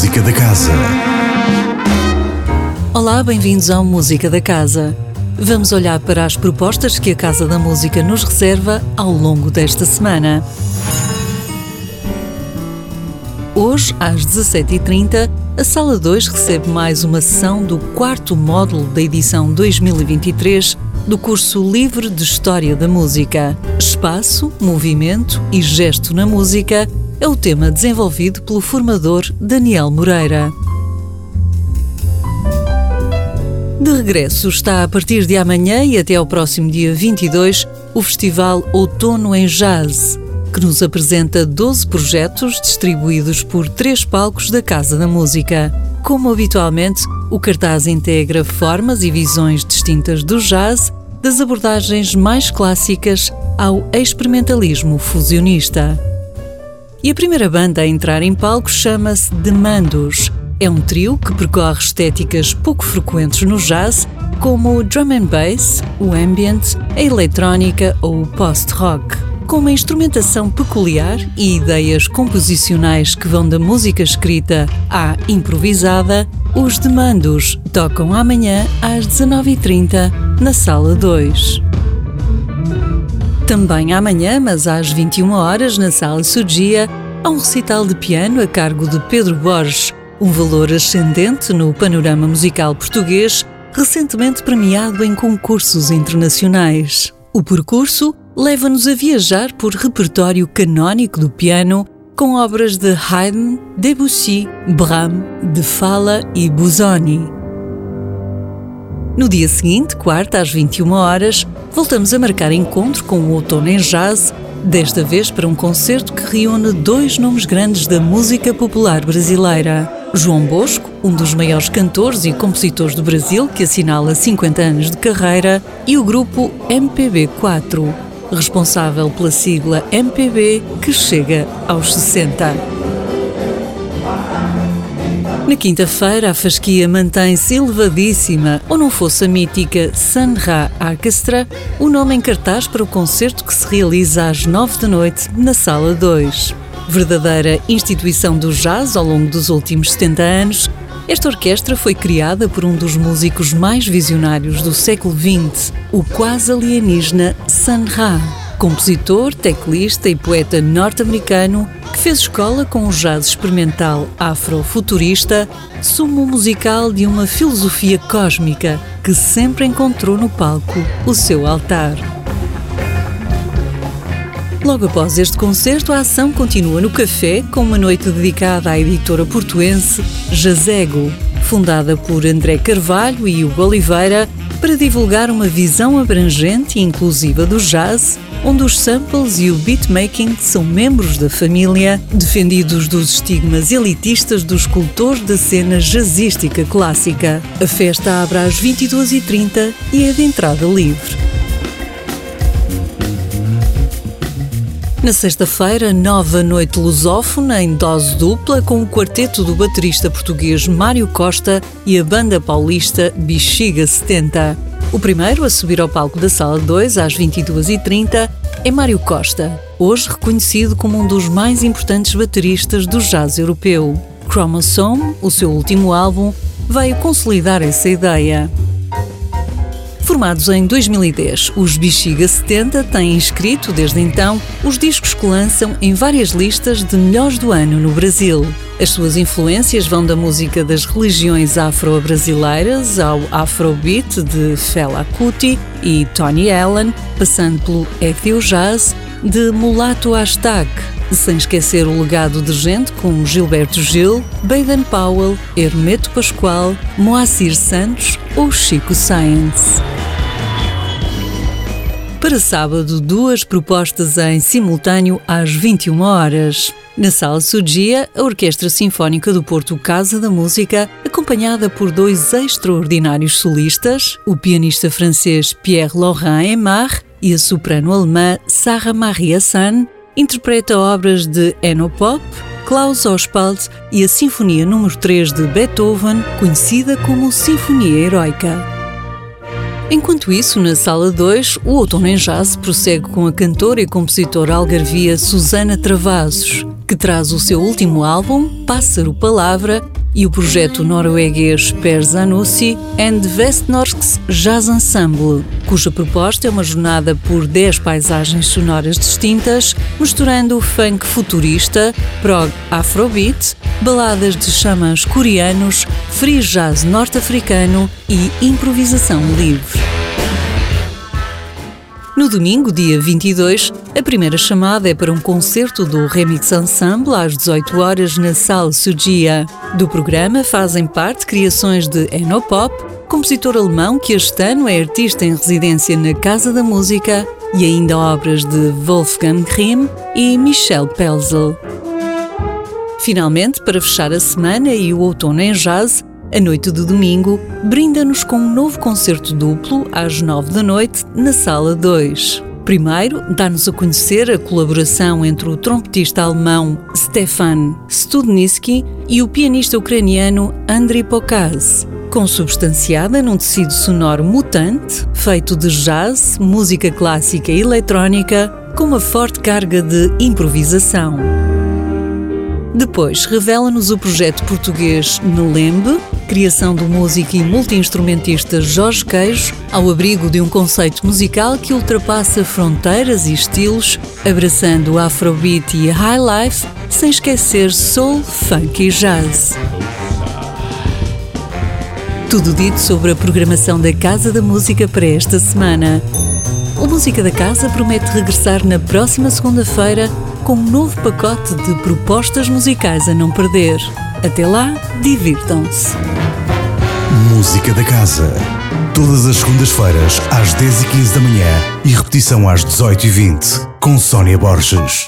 Música da Casa. Olá, bem-vindos ao Música da Casa. Vamos olhar para as propostas que a Casa da Música nos reserva ao longo desta semana. Hoje, às 17h30, a Sala 2 recebe mais uma sessão do quarto módulo da edição 2023 do curso livre de História da Música. Espaço, movimento e gesto na música é o tema desenvolvido pelo formador Daniel Moreira. De regresso está a partir de amanhã e até ao próximo dia 22 o Festival Outono em Jazz, que nos apresenta 12 projetos distribuídos por três palcos da Casa da Música. Como habitualmente, o cartaz integra formas e visões distintas do jazz, das abordagens mais clássicas ao experimentalismo fusionista. E a primeira banda a entrar em palco chama-se Demandos é um trio que percorre estéticas pouco frequentes no jazz, como o drum and bass, o ambient, a eletrónica ou o post-rock. Com uma instrumentação peculiar e ideias composicionais que vão da música escrita à improvisada, os demandos tocam amanhã às 19h30 na Sala 2. Também amanhã, mas às 21 horas na Sala Sugia, há um recital de piano a cargo de Pedro Borges, um valor ascendente no panorama musical português, recentemente premiado em concursos internacionais. O percurso leva-nos a viajar por repertório canónico do piano com obras de Haydn, Debussy, Brahms, De Falla e Busoni. No dia seguinte, quarta às 21 horas, voltamos a marcar encontro com o Outono em Jazz, desta vez para um concerto que reúne dois nomes grandes da música popular brasileira. João Bosco, um dos maiores cantores e compositores do Brasil, que assinala 50 anos de carreira, e o grupo MPB4, responsável pela sigla MPB, que chega aos 60. Na quinta-feira, a fasquia mantém-se elevadíssima, ou não fosse a mítica Sun Ra Orchestra, o nome em cartaz para o concerto que se realiza às nove da noite na Sala 2 verdadeira instituição do jazz ao longo dos últimos 70 anos, esta orquestra foi criada por um dos músicos mais visionários do século XX, o quase alienígena Sun Ra, compositor, teclista e poeta norte-americano que fez escola com o jazz experimental afrofuturista, sumo musical de uma filosofia cósmica que sempre encontrou no palco o seu altar. Logo após este concerto, a ação continua no café com uma noite dedicada à editora portuense Jazego, fundada por André Carvalho e Hugo Oliveira, para divulgar uma visão abrangente e inclusiva do jazz, onde os samples e o beatmaking são membros da família, defendidos dos estigmas elitistas dos cultores da cena jazzística clássica. A festa abre às 22h30 e é de entrada livre. Na sexta-feira, nova noite lusófona em dose dupla com o quarteto do baterista português Mário Costa e a banda paulista Bexiga 70. O primeiro a subir ao palco da Sala 2 às 22h30 é Mário Costa, hoje reconhecido como um dos mais importantes bateristas do jazz europeu. Chromosome, o seu último álbum, veio consolidar essa ideia. Formados em 2010, os Bexiga 70 têm inscrito, desde então, os discos que lançam em várias listas de melhores do ano no Brasil. As suas influências vão da música das religiões afro-brasileiras ao afrobeat de Fela Kuti e Tony Allen, passando pelo Ethio Jazz de Mulato Hashtag, sem esquecer o legado de gente como Gilberto Gil, Baden Powell, Hermeto Pascoal, Moacir Santos ou Chico Science. Para sábado, duas propostas em simultâneo às 21 horas. Na Sala Sugia, a Orquestra Sinfónica do Porto Casa da Música, acompanhada por dois extraordinários solistas, o pianista francês Pierre-Laurent Aymar e a soprano alemã Sarah Maria Hassan, interpreta obras de Enno Pop, Klaus Ospald e a Sinfonia número 3 de Beethoven, conhecida como Sinfonia Heroica. Enquanto isso, na Sala 2, o Outono em Jazz prossegue com a cantora e compositora algarvia Susana Travassos, que traz o seu último álbum, Pássaro Palavra, e o projeto norueguês Per Zanussi and Vestnorks Jazz Ensemble, cuja proposta é uma jornada por 10 paisagens sonoras distintas, misturando funk futurista, prog afrobeat, baladas de xamãs coreanos, free jazz norte-africano e improvisação livre. No domingo, dia 22, a primeira chamada é para um concerto do Remix Ensemble às 18 horas na Sala Sugia. Do programa fazem parte criações de Enopop, compositor alemão que este ano é artista em residência na Casa da Música, e ainda obras de Wolfgang Grimm e Michel Pelzel. Finalmente, para fechar a semana e o outono em jazz, a noite de domingo brinda-nos com um novo concerto duplo às nove da noite na Sala 2. Primeiro, dá-nos a conhecer a colaboração entre o trompetista alemão Stefan Studnicki e o pianista ucraniano Andriy Pokaz, consubstanciada num tecido sonoro mutante, feito de jazz, música clássica e eletrónica, com uma forte carga de improvisação. Depois, revela-nos o projeto português Nelembe, criação do músico e multiinstrumentista Jorge Queijo, ao abrigo de um conceito musical que ultrapassa fronteiras e estilos, abraçando o afrobeat e a sem esquecer soul, funk e jazz. Tudo dito sobre a programação da Casa da Música para esta semana. O Música da Casa promete regressar na próxima segunda-feira com um novo pacote de propostas musicais a não perder. Até lá, divirtam-se. Música da Casa. Todas as segundas-feiras, às 10h15 da manhã e repetição às 18h20, com Sónia Borges.